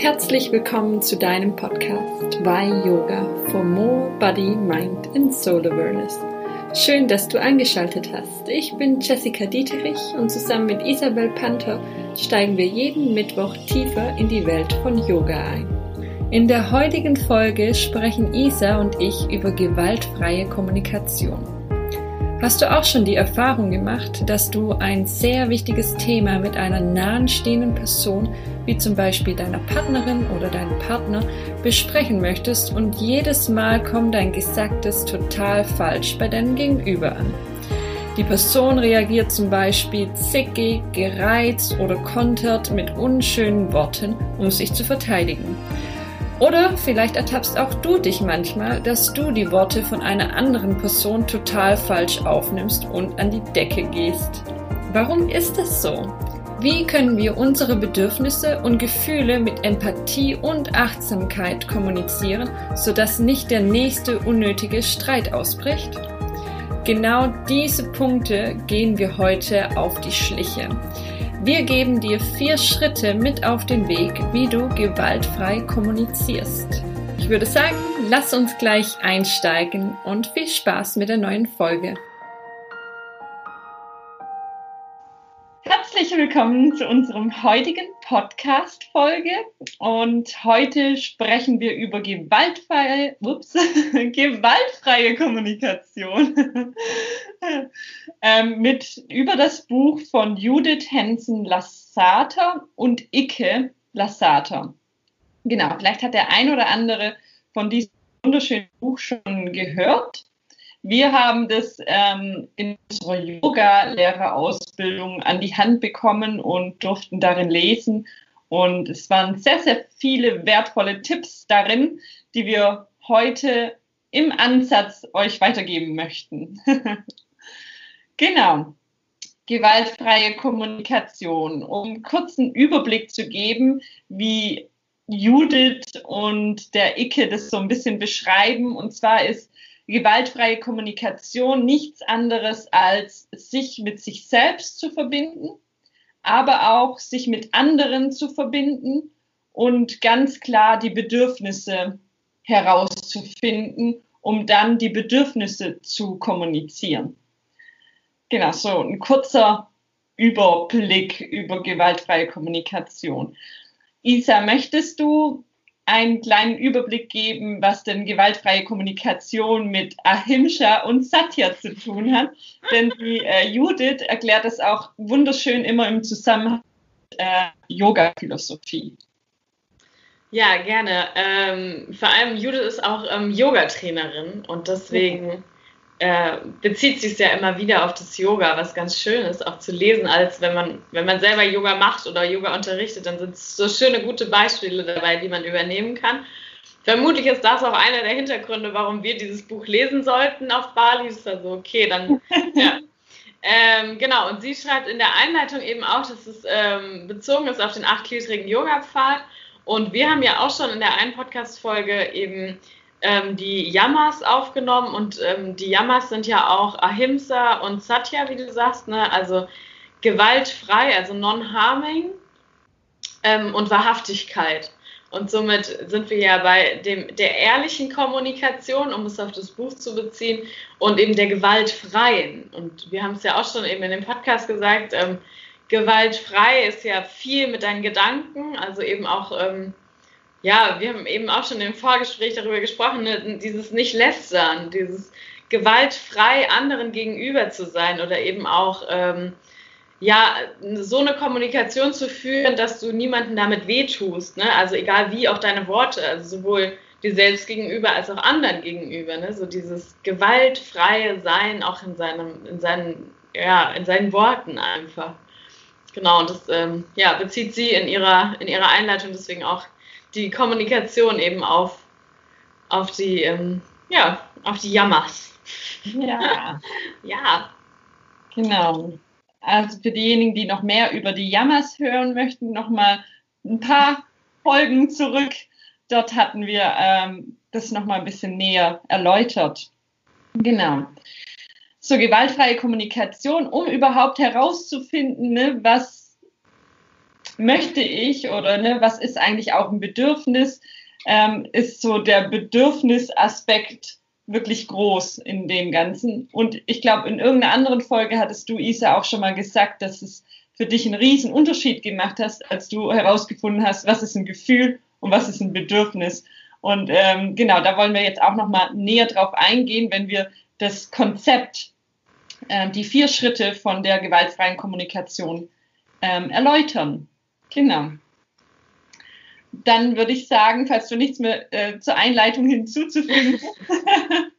Herzlich willkommen zu deinem Podcast Why Yoga for More Body, Mind and Soul Awareness. Schön, dass du eingeschaltet hast. Ich bin Jessica Dieterich und zusammen mit Isabel Panther steigen wir jeden Mittwoch tiefer in die Welt von Yoga ein. In der heutigen Folge sprechen Isa und ich über gewaltfreie Kommunikation. Hast du auch schon die Erfahrung gemacht, dass du ein sehr wichtiges Thema mit einer nahen stehenden Person, wie zum Beispiel deiner Partnerin oder deinem Partner, besprechen möchtest und jedes Mal kommt dein Gesagtes total falsch bei deinem Gegenüber an? Die Person reagiert zum Beispiel zickig, gereizt oder kontert mit unschönen Worten, um sich zu verteidigen. Oder vielleicht ertappst auch du dich manchmal, dass du die Worte von einer anderen Person total falsch aufnimmst und an die Decke gehst. Warum ist es so? Wie können wir unsere Bedürfnisse und Gefühle mit Empathie und Achtsamkeit kommunizieren, sodass nicht der nächste unnötige Streit ausbricht? Genau diese Punkte gehen wir heute auf die Schliche. Wir geben dir vier Schritte mit auf den Weg, wie du gewaltfrei kommunizierst. Ich würde sagen, lass uns gleich einsteigen und viel Spaß mit der neuen Folge. Willkommen zu unserem heutigen Podcast-Folge. Und heute sprechen wir über gewaltfreie, ups, gewaltfreie Kommunikation. ähm, mit über das Buch von Judith Henson Lassater und Icke Lassater. Genau, vielleicht hat der ein oder andere von diesem wunderschönen Buch schon gehört. Wir haben das ähm, in unserer Yoga-Lehrerausbildung an die Hand bekommen und durften darin lesen. Und es waren sehr, sehr viele wertvolle Tipps darin, die wir heute im Ansatz euch weitergeben möchten. genau. Gewaltfreie Kommunikation. Um kurzen Überblick zu geben, wie Judith und der Icke das so ein bisschen beschreiben. Und zwar ist gewaltfreie Kommunikation nichts anderes als sich mit sich selbst zu verbinden, aber auch sich mit anderen zu verbinden und ganz klar die Bedürfnisse herauszufinden, um dann die Bedürfnisse zu kommunizieren. Genau, so ein kurzer Überblick über gewaltfreie Kommunikation. Isa, möchtest du einen kleinen Überblick geben, was denn gewaltfreie Kommunikation mit Ahimsa und Satya zu tun hat. Denn die äh, Judith erklärt das auch wunderschön immer im Zusammenhang mit äh, Yoga-Philosophie. Ja, gerne. Ähm, vor allem Judith ist auch ähm, Yoga-Trainerin und deswegen äh, bezieht sich ja immer wieder auf das Yoga, was ganz schön ist, auch zu lesen, als wenn man, wenn man selber Yoga macht oder Yoga unterrichtet, dann sind so schöne, gute Beispiele dabei, die man übernehmen kann. Vermutlich ist das auch einer der Hintergründe, warum wir dieses Buch lesen sollten auf Bali. Das ist also okay, dann ja. Ähm, genau, und sie schreibt in der Einleitung eben auch, dass es ähm, bezogen ist auf den achtgliedrigen Yoga-Pfad. Und wir haben ja auch schon in der einen Podcast-Folge eben ähm, die Yamas aufgenommen und ähm, die Yamas sind ja auch Ahimsa und Satya, wie du sagst, ne? also gewaltfrei, also non-harming ähm, und Wahrhaftigkeit. Und somit sind wir ja bei dem, der ehrlichen Kommunikation, um es auf das Buch zu beziehen, und eben der gewaltfreien. Und wir haben es ja auch schon eben in dem Podcast gesagt, ähm, gewaltfrei ist ja viel mit deinen Gedanken, also eben auch ähm, ja, wir haben eben auch schon im Vorgespräch darüber gesprochen, ne, dieses nicht lästern, dieses gewaltfrei anderen gegenüber zu sein oder eben auch ähm, ja so eine Kommunikation zu führen, dass du niemanden damit wehtust. Ne? Also egal wie auch deine Worte, also sowohl dir selbst gegenüber als auch anderen gegenüber. Ne? So dieses gewaltfreie Sein auch in seinem, in seinen, ja, in seinen Worten einfach. Genau, und das ähm, ja, bezieht sie in ihrer, in ihrer Einleitung deswegen auch die Kommunikation eben auf, auf die, ähm, ja, auf die Jammers. Ja. ja. Genau. Also für diejenigen, die noch mehr über die Jammers hören möchten, nochmal ein paar Folgen zurück. Dort hatten wir ähm, das nochmal ein bisschen näher erläutert. Genau. So gewaltfreie Kommunikation, um überhaupt herauszufinden, ne, was möchte ich oder ne, was ist eigentlich auch ein Bedürfnis, ähm, ist so der Bedürfnisaspekt wirklich groß in dem Ganzen. Und ich glaube, in irgendeiner anderen Folge hattest du, Isa, auch schon mal gesagt, dass es für dich einen riesen Unterschied gemacht hast, als du herausgefunden hast, was ist ein Gefühl und was ist ein Bedürfnis. Und ähm, genau, da wollen wir jetzt auch noch mal näher drauf eingehen, wenn wir das Konzept, äh, die vier Schritte von der gewaltfreien Kommunikation ähm, erläutern. Genau. Dann würde ich sagen, falls du nichts mehr äh, zur Einleitung hinzuzufügen hast,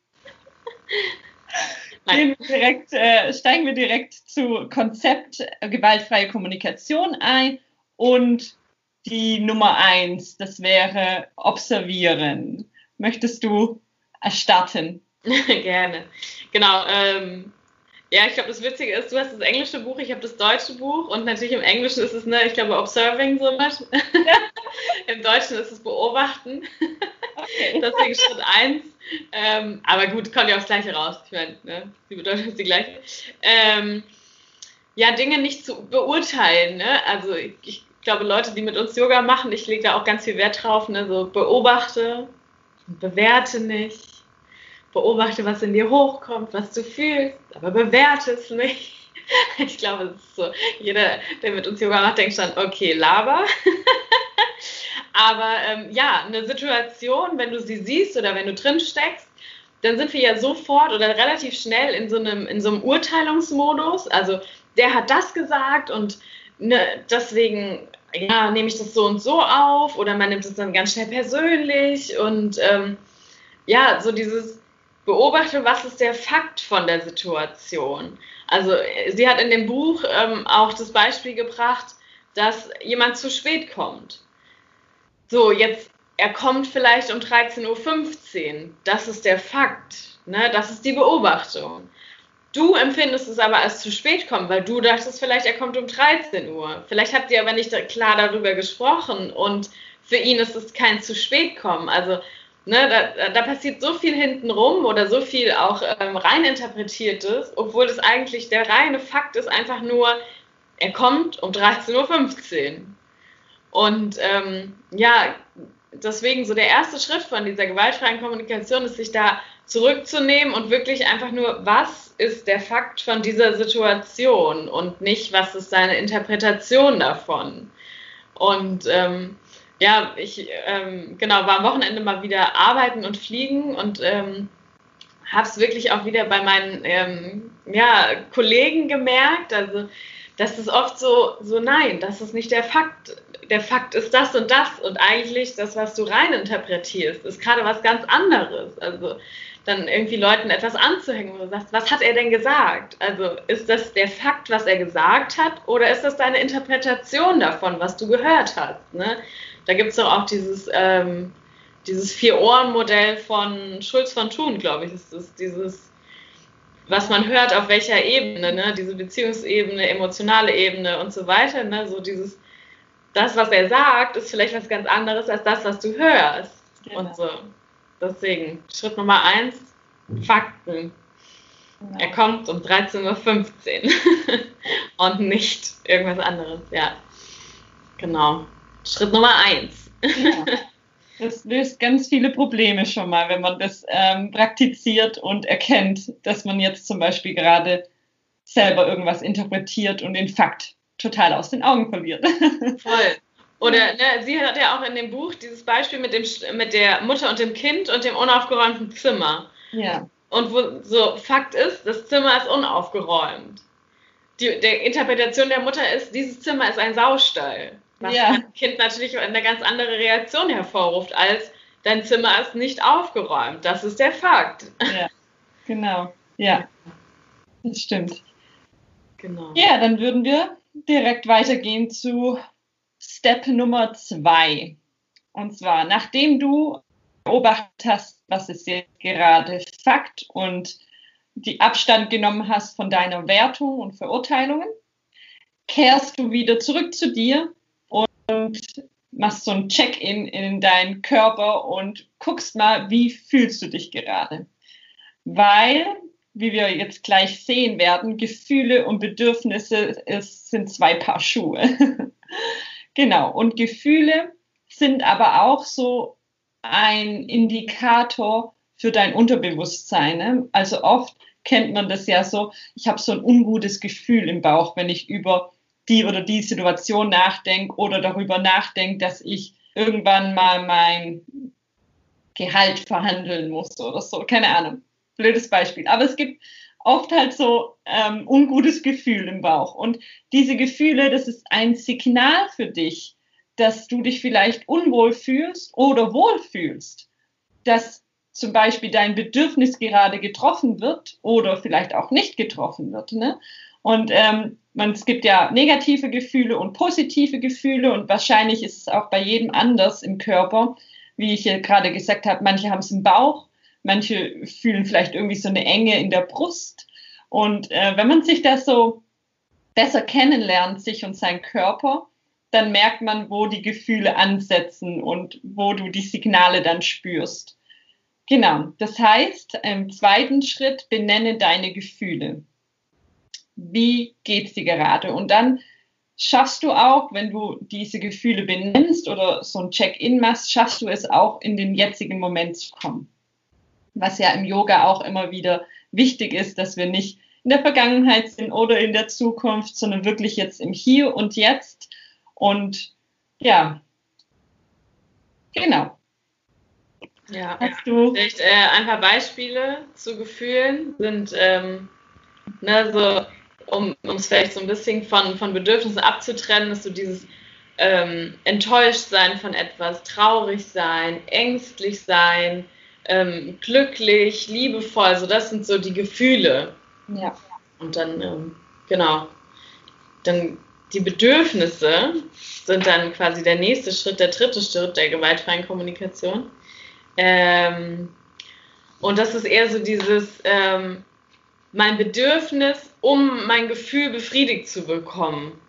wir direkt, äh, steigen wir direkt zu Konzept äh, gewaltfreie Kommunikation ein und die Nummer eins, das wäre observieren. Möchtest du erstatten? Gerne. Genau. Ähm, ja, ich glaube, das Witzige ist, du hast das englische Buch, ich habe das deutsche Buch und natürlich im Englischen ist es, ne, ich glaube, observing so was. Im Deutschen ist es beobachten. Okay. Deswegen Schritt 1. Ähm, aber gut, kommt ja aufs Gleiche raus. Ich meine, ne, die Bedeutung ist die gleiche. Ähm, ja, Dinge nicht zu beurteilen. Ne? Also ich, ich, glaube, Leute, die mit uns Yoga machen, ich lege da auch ganz viel Wert drauf, ne? so beobachte, bewerte nicht beobachte, was in dir hochkommt, was du fühlst, aber bewerte es nicht. Ich glaube, es ist so, jeder, der mit uns Yoga macht, denkt schon, okay, Laber. aber ähm, ja, eine Situation, wenn du sie siehst oder wenn du drin steckst, dann sind wir ja sofort oder relativ schnell in so einem, in so einem Urteilungsmodus. Also der hat das gesagt und ne, deswegen ja, nehme ich das so und so auf oder man nimmt es dann ganz schnell persönlich und ähm, ja, so dieses beobachte, was ist der Fakt von der Situation. Also sie hat in dem Buch ähm, auch das Beispiel gebracht, dass jemand zu spät kommt. So, jetzt, er kommt vielleicht um 13.15 Uhr. Das ist der Fakt. Ne? Das ist die Beobachtung. Du empfindest es aber als zu spät kommen, weil du dachtest vielleicht, er kommt um 13 Uhr. Vielleicht habt ihr aber nicht klar darüber gesprochen und für ihn ist es kein zu spät kommen. Also Ne, da, da, passiert so viel hintenrum oder so viel auch ähm, reininterpretiertes, obwohl es eigentlich der reine Fakt ist, einfach nur, er kommt um 13.15 Uhr. Und ähm, ja, deswegen so der erste Schritt von dieser gewaltfreien Kommunikation ist, sich da zurückzunehmen und wirklich einfach nur, was ist der Fakt von dieser Situation und nicht, was ist deine Interpretation davon. Und ähm, ja, ich ähm, genau war am Wochenende mal wieder arbeiten und fliegen und ähm, habe es wirklich auch wieder bei meinen ähm, ja, Kollegen gemerkt. Also, dass es oft so, so, nein, das ist nicht der Fakt. Der Fakt ist das und das und eigentlich das, was du reininterpretierst, ist gerade was ganz anderes. Also, dann irgendwie Leuten etwas anzuhängen, wo du sagst, was hat er denn gesagt? Also ist das der Fakt, was er gesagt hat, oder ist das deine Interpretation davon, was du gehört hast? Ne? Da gibt es doch auch dieses, ähm, dieses Vier-Ohren-Modell von Schulz von Thun, glaube ich. Das ist dieses, was man hört, auf welcher Ebene, ne? diese Beziehungsebene, emotionale Ebene und so weiter. Ne? So dieses, das, was er sagt, ist vielleicht was ganz anderes als das, was du hörst. Genau. Und so. Deswegen, Schritt Nummer eins, Fakten. Genau. Er kommt um 13.15 Uhr und nicht irgendwas anderes, ja. Genau. Schritt Nummer eins. Ja. Das löst ganz viele Probleme schon mal, wenn man das ähm, praktiziert und erkennt, dass man jetzt zum Beispiel gerade selber irgendwas interpretiert und den Fakt total aus den Augen verliert. Voll. Oder ne, sie hat ja auch in dem Buch dieses Beispiel mit, dem, mit der Mutter und dem Kind und dem unaufgeräumten Zimmer. Ja. Und wo so Fakt ist, das Zimmer ist unaufgeräumt. Die der Interpretation der Mutter ist, dieses Zimmer ist ein Saustall. Was ja. ein Kind natürlich eine ganz andere Reaktion hervorruft, als dein Zimmer ist nicht aufgeräumt. Das ist der Fakt. Ja, genau. Ja, das stimmt. Genau. Ja, dann würden wir direkt weitergehen zu Step Nummer zwei. Und zwar, nachdem du beobachtet hast, was ist jetzt gerade Fakt und die Abstand genommen hast von deiner Wertung und Verurteilungen, kehrst du wieder zurück zu dir und machst so ein Check-in in deinen Körper und guckst mal, wie fühlst du dich gerade. Weil, wie wir jetzt gleich sehen werden, Gefühle und Bedürfnisse ist, sind zwei Paar Schuhe. Genau. Und Gefühle sind aber auch so ein Indikator für dein Unterbewusstsein. Ne? Also oft kennt man das ja so, ich habe so ein ungutes Gefühl im Bauch, wenn ich über die oder die Situation nachdenke oder darüber nachdenke, dass ich irgendwann mal mein Gehalt verhandeln muss oder so. Keine Ahnung. Blödes Beispiel. Aber es gibt oft halt so ähm, ungutes Gefühl im Bauch. Und diese Gefühle, das ist ein Signal für dich, dass du dich vielleicht unwohl fühlst oder wohl fühlst. Dass zum Beispiel dein Bedürfnis gerade getroffen wird oder vielleicht auch nicht getroffen wird. Ne? Und ähm, man, es gibt ja negative Gefühle und positive Gefühle und wahrscheinlich ist es auch bei jedem anders im Körper. Wie ich ja gerade gesagt habe, manche haben es im Bauch, manche fühlen vielleicht irgendwie so eine Enge in der Brust. Und äh, wenn man sich das so besser kennenlernt, sich und seinen Körper, dann merkt man, wo die Gefühle ansetzen und wo du die Signale dann spürst. Genau, das heißt, im zweiten Schritt benenne deine Gefühle. Wie geht's dir gerade? Und dann schaffst du auch, wenn du diese Gefühle benennst oder so ein Check-in machst, schaffst du es auch in den jetzigen Moment zu kommen. Was ja im Yoga auch immer wieder wichtig ist, dass wir nicht in der Vergangenheit sind oder in der Zukunft, sondern wirklich jetzt im Hier und Jetzt und ja, genau. Ja, Hast du vielleicht äh, ein paar Beispiele zu Gefühlen sind, ähm, ne, so, um es vielleicht so ein bisschen von, von Bedürfnissen abzutrennen, ist so dieses ähm, enttäuscht sein von etwas, traurig sein, ängstlich sein, ähm, glücklich, liebevoll, so das sind so die Gefühle. Ja. Und dann, ähm, genau, dann die Bedürfnisse sind dann quasi der nächste Schritt, der dritte Schritt der gewaltfreien Kommunikation. Ähm, und das ist eher so dieses, ähm, mein Bedürfnis, um mein Gefühl befriedigt zu bekommen.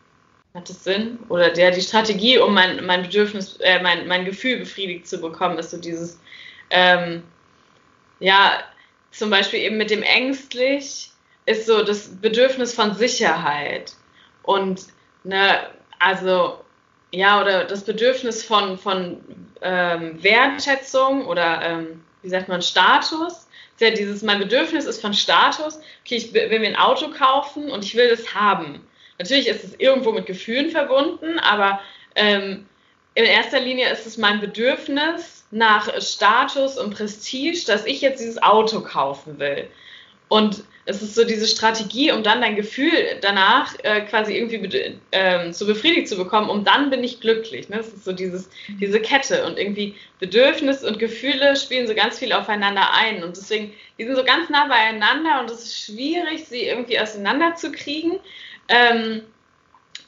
Hat das Sinn? Oder der, die Strategie, um mein, mein Bedürfnis, äh, mein, mein Gefühl befriedigt zu bekommen, ist so dieses, ähm, ja, zum Beispiel eben mit dem ängstlich, ist so das Bedürfnis von Sicherheit. Und ne, also ja, oder das Bedürfnis von, von ähm, Wertschätzung oder ähm, wie sagt man, Status. Ja dieses, mein Bedürfnis ist von Status, okay, ich will mir ein Auto kaufen und ich will das haben. Natürlich ist es irgendwo mit Gefühlen verbunden, aber ähm, in erster Linie ist es mein Bedürfnis nach Status und Prestige, dass ich jetzt dieses Auto kaufen will. Und es ist so diese Strategie, um dann dein Gefühl danach äh, quasi irgendwie ähm, so befriedigt zu bekommen, um dann bin ich glücklich. Ne? Das ist so dieses, diese Kette und irgendwie Bedürfnis und Gefühle spielen so ganz viel aufeinander ein und deswegen, die sind so ganz nah beieinander und es ist schwierig, sie irgendwie auseinanderzukriegen. Ähm,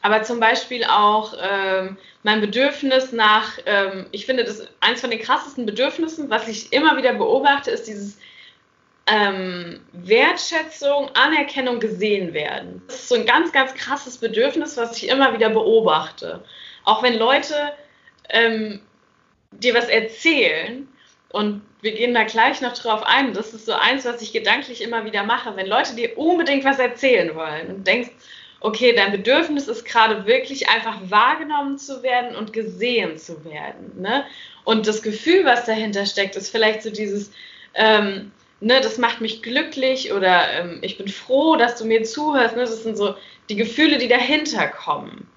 aber zum Beispiel auch ähm, mein Bedürfnis nach, ähm, ich finde, das eins von den krassesten Bedürfnissen, was ich immer wieder beobachte, ist dieses ähm, Wertschätzung, Anerkennung gesehen werden. Das ist so ein ganz, ganz krasses Bedürfnis, was ich immer wieder beobachte. Auch wenn Leute ähm, dir was erzählen, und wir gehen da gleich noch drauf ein, das ist so eins, was ich gedanklich immer wieder mache, wenn Leute dir unbedingt was erzählen wollen und denkst, okay, dein Bedürfnis ist gerade wirklich einfach wahrgenommen zu werden und gesehen zu werden. Ne? Und das Gefühl, was dahinter steckt, ist vielleicht so dieses, ähm, ne, das macht mich glücklich oder ähm, ich bin froh, dass du mir zuhörst. Ne? Das sind so die Gefühle, die dahinter kommen.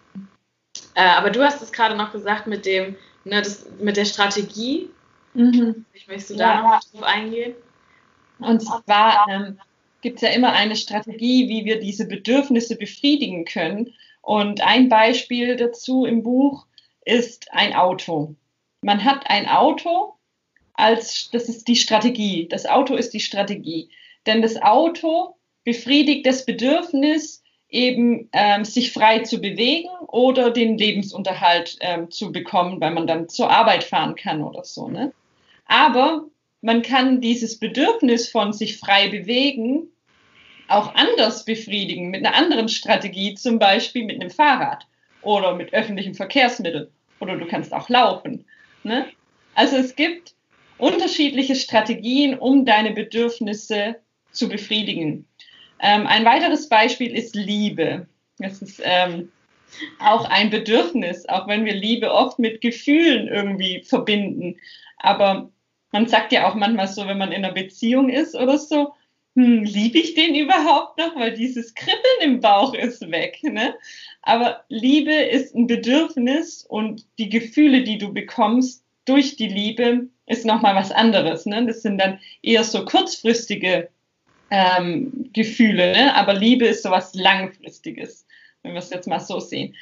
Äh, aber du hast es gerade noch gesagt mit dem, ne, das, mit der Strategie. Mhm. Ich möchtest du da ja. noch drauf eingehen? Und zwar ähm, gibt es ja immer eine Strategie, wie wir diese Bedürfnisse befriedigen können. Und ein Beispiel dazu im Buch ist ein Auto. Man hat ein Auto als, das ist die Strategie. Das Auto ist die Strategie. Denn das Auto befriedigt das Bedürfnis, eben ähm, sich frei zu bewegen oder den Lebensunterhalt ähm, zu bekommen, weil man dann zur Arbeit fahren kann oder so. Ne? Aber man kann dieses Bedürfnis von sich frei bewegen auch anders befriedigen, mit einer anderen Strategie, zum Beispiel mit einem Fahrrad oder mit öffentlichen Verkehrsmitteln oder du kannst auch laufen. Ne? Also es gibt unterschiedliche Strategien, um deine Bedürfnisse zu befriedigen. Ähm, ein weiteres Beispiel ist Liebe. Das ist ähm, auch ein Bedürfnis, auch wenn wir Liebe oft mit Gefühlen irgendwie verbinden. Aber man sagt ja auch manchmal so, wenn man in einer Beziehung ist oder so, hm, liebe ich den überhaupt noch, weil dieses Kribbeln im Bauch ist weg. Ne? Aber Liebe ist ein Bedürfnis und die Gefühle, die du bekommst durch die Liebe, ist nochmal was anderes. Ne? Das sind dann eher so kurzfristige ähm, Gefühle, ne? aber Liebe ist so was Langfristiges, wenn wir es jetzt mal so sehen.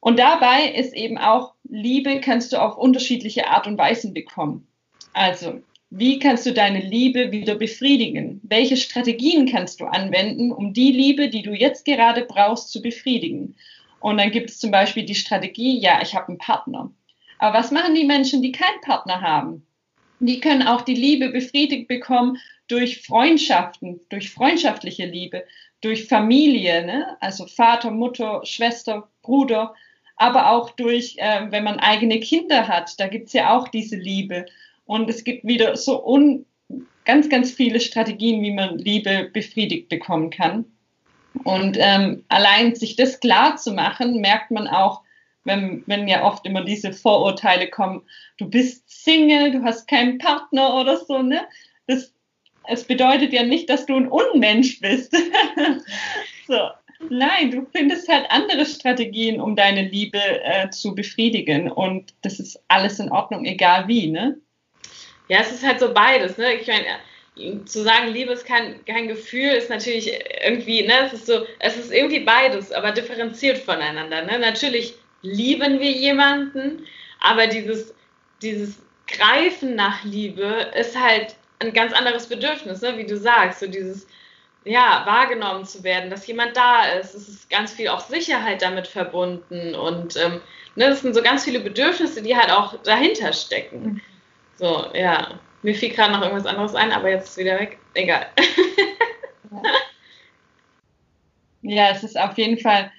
Und dabei ist eben auch, Liebe kannst du auf unterschiedliche Art und Weisen bekommen. Also wie kannst du deine Liebe wieder befriedigen? Welche Strategien kannst du anwenden, um die Liebe, die du jetzt gerade brauchst, zu befriedigen? Und dann gibt es zum Beispiel die Strategie, ja, ich habe einen Partner. Aber was machen die Menschen, die keinen Partner haben? Die können auch die Liebe befriedigt bekommen durch Freundschaften, durch freundschaftliche Liebe, durch Familie, ne? also Vater, Mutter, Schwester, Bruder, aber auch durch, äh, wenn man eigene Kinder hat, da gibt es ja auch diese Liebe. Und es gibt wieder so un, ganz, ganz viele Strategien, wie man Liebe befriedigt bekommen kann. Und ähm, allein sich das klar zu machen, merkt man auch, wenn, wenn ja oft immer diese Vorurteile kommen, du bist Single, du hast keinen Partner oder so, ne? Das, es bedeutet ja nicht, dass du ein Unmensch bist. so. Nein, du findest halt andere Strategien, um deine Liebe äh, zu befriedigen. Und das ist alles in Ordnung, egal wie, ne? Ja, es ist halt so beides. Ne? Ich meine, zu sagen, Liebe ist kein, kein Gefühl, ist natürlich irgendwie, ne, es ist so, es ist irgendwie beides, aber differenziert voneinander. Ne? Natürlich lieben wir jemanden, aber dieses, dieses Greifen nach Liebe ist halt ein ganz anderes Bedürfnis, ne? wie du sagst, so dieses, ja, wahrgenommen zu werden, dass jemand da ist. Es ist ganz viel auch Sicherheit damit verbunden und ähm, ne, das sind so ganz viele Bedürfnisse, die halt auch dahinter stecken. Mhm. So, ja. Mir fiel gerade noch irgendwas anderes ein, aber jetzt ist es wieder weg. Egal. ja, es ist auf jeden Fall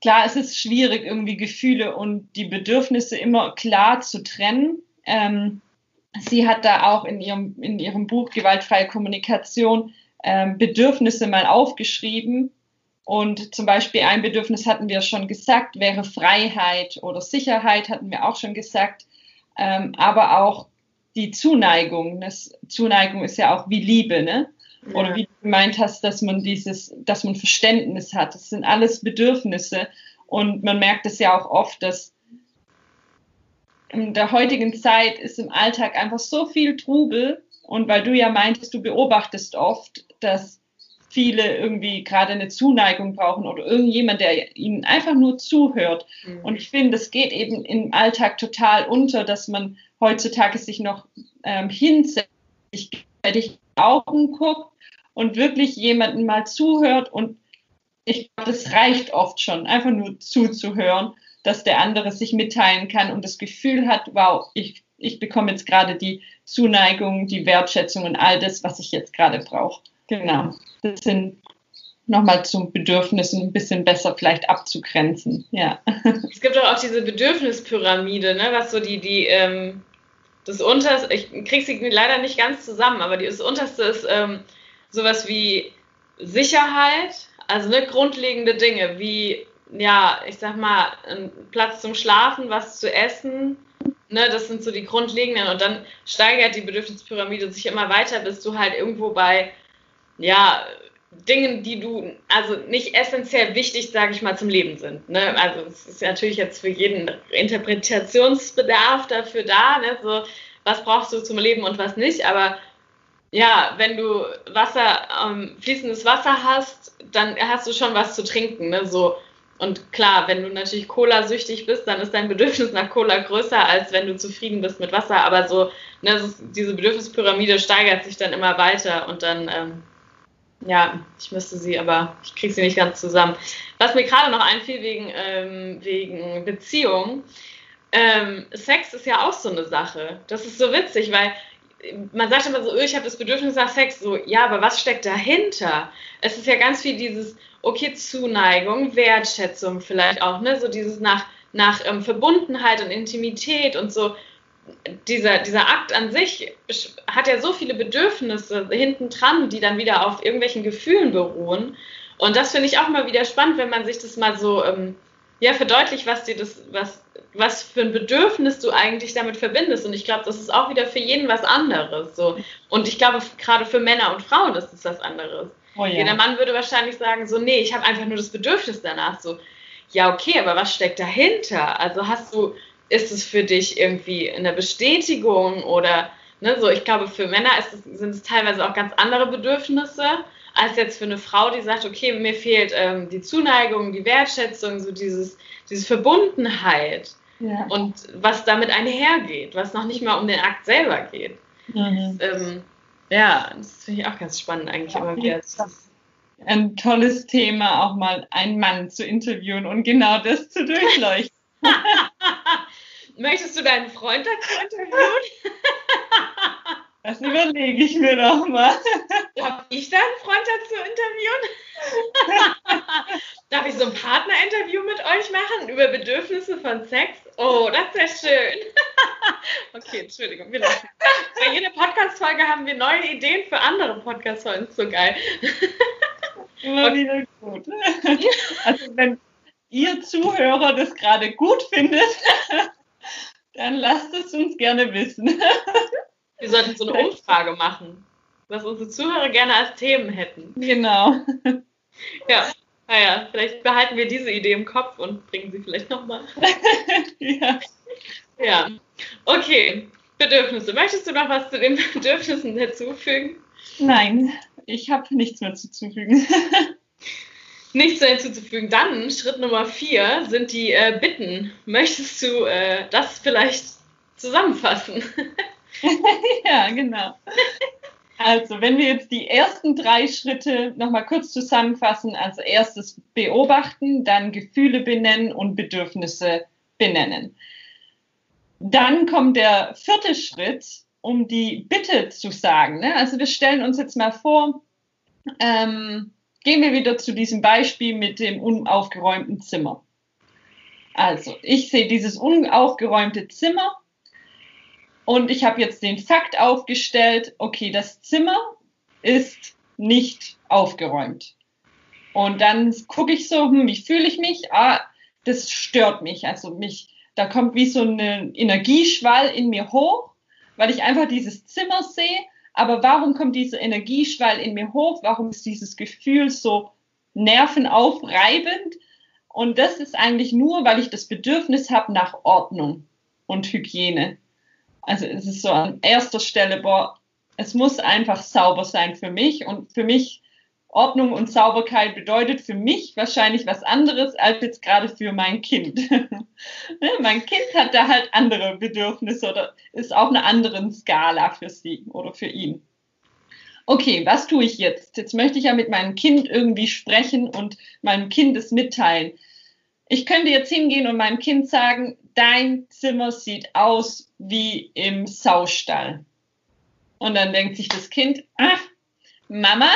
klar, es ist schwierig, irgendwie Gefühle und die Bedürfnisse immer klar zu trennen. Ähm, sie hat da auch in ihrem, in ihrem Buch Gewaltfreie Kommunikation ähm, Bedürfnisse mal aufgeschrieben. Und zum Beispiel ein Bedürfnis hatten wir schon gesagt, wäre Freiheit oder Sicherheit, hatten wir auch schon gesagt. Ähm, aber auch die Zuneigung. Das Zuneigung ist ja auch wie Liebe, ne? Oder wie gemeint hast, dass man dieses, dass man Verständnis hat. Das sind alles Bedürfnisse. Und man merkt es ja auch oft, dass in der heutigen Zeit ist im Alltag einfach so viel Trubel. Und weil du ja meintest, du beobachtest oft, dass viele irgendwie gerade eine Zuneigung brauchen oder irgendjemand, der ihnen einfach nur zuhört. Mhm. Und ich finde, es geht eben im Alltag total unter, dass man heutzutage sich noch ähm, hinsetzt, sich Augen guckt und wirklich jemanden mal zuhört. Und ich glaube, das reicht oft schon, einfach nur zuzuhören, dass der andere sich mitteilen kann und das Gefühl hat, wow, ich, ich bekomme jetzt gerade die Zuneigung, die Wertschätzung und all das, was ich jetzt gerade brauche. Genau. Das sind nochmal zum Bedürfnissen ein bisschen besser vielleicht abzugrenzen. Ja. Es gibt auch, auch diese Bedürfnispyramide, ne, was so die, die, ähm, das unterste, ich kriege sie leider nicht ganz zusammen, aber das unterste ist ähm, sowas wie Sicherheit, also ne, grundlegende Dinge wie, ja, ich sag mal, ein Platz zum Schlafen, was zu essen, ne, das sind so die grundlegenden und dann steigert die Bedürfnispyramide sich immer weiter, bis du halt irgendwo bei ja, Dingen, die du, also nicht essentiell wichtig, sage ich mal, zum Leben sind. Ne? Also es ist natürlich jetzt für jeden Interpretationsbedarf dafür da, ne? so was brauchst du zum Leben und was nicht, aber ja, wenn du Wasser, ähm, fließendes Wasser hast, dann hast du schon was zu trinken, ne? So. Und klar, wenn du natürlich Cola-süchtig bist, dann ist dein Bedürfnis nach Cola größer, als wenn du zufrieden bist mit Wasser. Aber so, ne, ist, diese Bedürfnispyramide steigert sich dann immer weiter und dann ähm, ja, ich müsste sie, aber ich kriege sie nicht ganz zusammen. Was mir gerade noch einfiel wegen, ähm, wegen Beziehung, ähm, Sex ist ja auch so eine Sache. Das ist so witzig, weil man sagt immer so, oh, ich habe das Bedürfnis nach Sex. So, ja, aber was steckt dahinter? Es ist ja ganz viel dieses, okay, Zuneigung, Wertschätzung vielleicht auch, ne? So dieses nach, nach ähm, Verbundenheit und Intimität und so dieser, dieser Akt an sich hat ja so viele Bedürfnisse hinten dran, die dann wieder auf irgendwelchen Gefühlen beruhen. Und das finde ich auch mal wieder spannend, wenn man sich das mal so ähm, ja, verdeutlicht, was dir das, was, was für ein Bedürfnis du eigentlich damit verbindest. Und ich glaube, das ist auch wieder für jeden was anderes. So. Und ich glaube, gerade für Männer und Frauen ist es was anderes. Oh, ja. Jeder Mann würde wahrscheinlich sagen, so, nee, ich habe einfach nur das Bedürfnis danach. So, ja, okay, aber was steckt dahinter? Also hast du, ist es für dich irgendwie eine Bestätigung oder, ne, so, ich glaube, für Männer es, sind es teilweise auch ganz andere Bedürfnisse als jetzt für eine Frau, die sagt, okay, mir fehlt ähm, die Zuneigung, die Wertschätzung, so dieses, diese Verbundenheit. Ja. Und was damit einhergeht, was noch nicht mal um den Akt selber geht. Mhm. Ähm, ja, das finde ich auch ganz spannend eigentlich ja, immer wieder. Ein tolles Thema, auch mal einen Mann zu interviewen und genau das zu durchleuchten. Möchtest du deinen Freund dazu interviewen? Das überlege ich mir doch mal. Darf ich deinen Freund dazu interviewen? Darf ich so ein Partnerinterview mit euch machen über Bedürfnisse von Sex? Oh, das wäre schön. okay, Entschuldigung, wir lassen. Bei jeder Podcast-Folge haben wir neue Ideen für andere Podcast-Folgen. So geil. Immer okay. wieder gut. Also, wenn ihr Zuhörer das gerade gut findet, dann lasst es uns gerne wissen. Wir sollten so eine Umfrage machen, was unsere Zuhörer gerne als Themen hätten. Genau. Ja, naja, vielleicht behalten wir diese Idee im Kopf und bringen sie vielleicht nochmal. ja. Ja. Okay, Bedürfnisse. Möchtest du noch was zu den Bedürfnissen hinzufügen? Nein, ich habe nichts mehr zuzufügen. nichts mehr hinzuzufügen. Dann Schritt Nummer vier sind die äh, Bitten. Möchtest du äh, das vielleicht zusammenfassen? ja, genau. Also, wenn wir jetzt die ersten drei Schritte nochmal kurz zusammenfassen, also erstes beobachten, dann Gefühle benennen und Bedürfnisse benennen. Dann kommt der vierte Schritt, um die Bitte zu sagen. Ne? Also wir stellen uns jetzt mal vor, ähm, gehen wir wieder zu diesem Beispiel mit dem unaufgeräumten Zimmer. Also ich sehe dieses unaufgeräumte Zimmer und ich habe jetzt den Fakt aufgestellt, okay, das Zimmer ist nicht aufgeräumt. Und dann gucke ich so, hm, wie fühle ich mich? Ah, das stört mich. Also mich, da kommt wie so ein Energieschwall in mir hoch, weil ich einfach dieses Zimmer sehe. Aber warum kommt dieser Energieschwall in mir hoch? Warum ist dieses Gefühl so nervenaufreibend? Und das ist eigentlich nur, weil ich das Bedürfnis habe nach Ordnung und Hygiene. Also es ist so an erster Stelle, boah, es muss einfach sauber sein für mich und für mich Ordnung und Sauberkeit bedeutet für mich wahrscheinlich was anderes als jetzt gerade für mein Kind. Mein Kind hat da halt andere Bedürfnisse oder ist auf einer anderen Skala für sie oder für ihn. Okay, was tue ich jetzt? Jetzt möchte ich ja mit meinem Kind irgendwie sprechen und meinem Kind es mitteilen. Ich könnte jetzt hingehen und meinem Kind sagen, dein Zimmer sieht aus wie im Saustall. Und dann denkt sich das Kind, ach, Mama,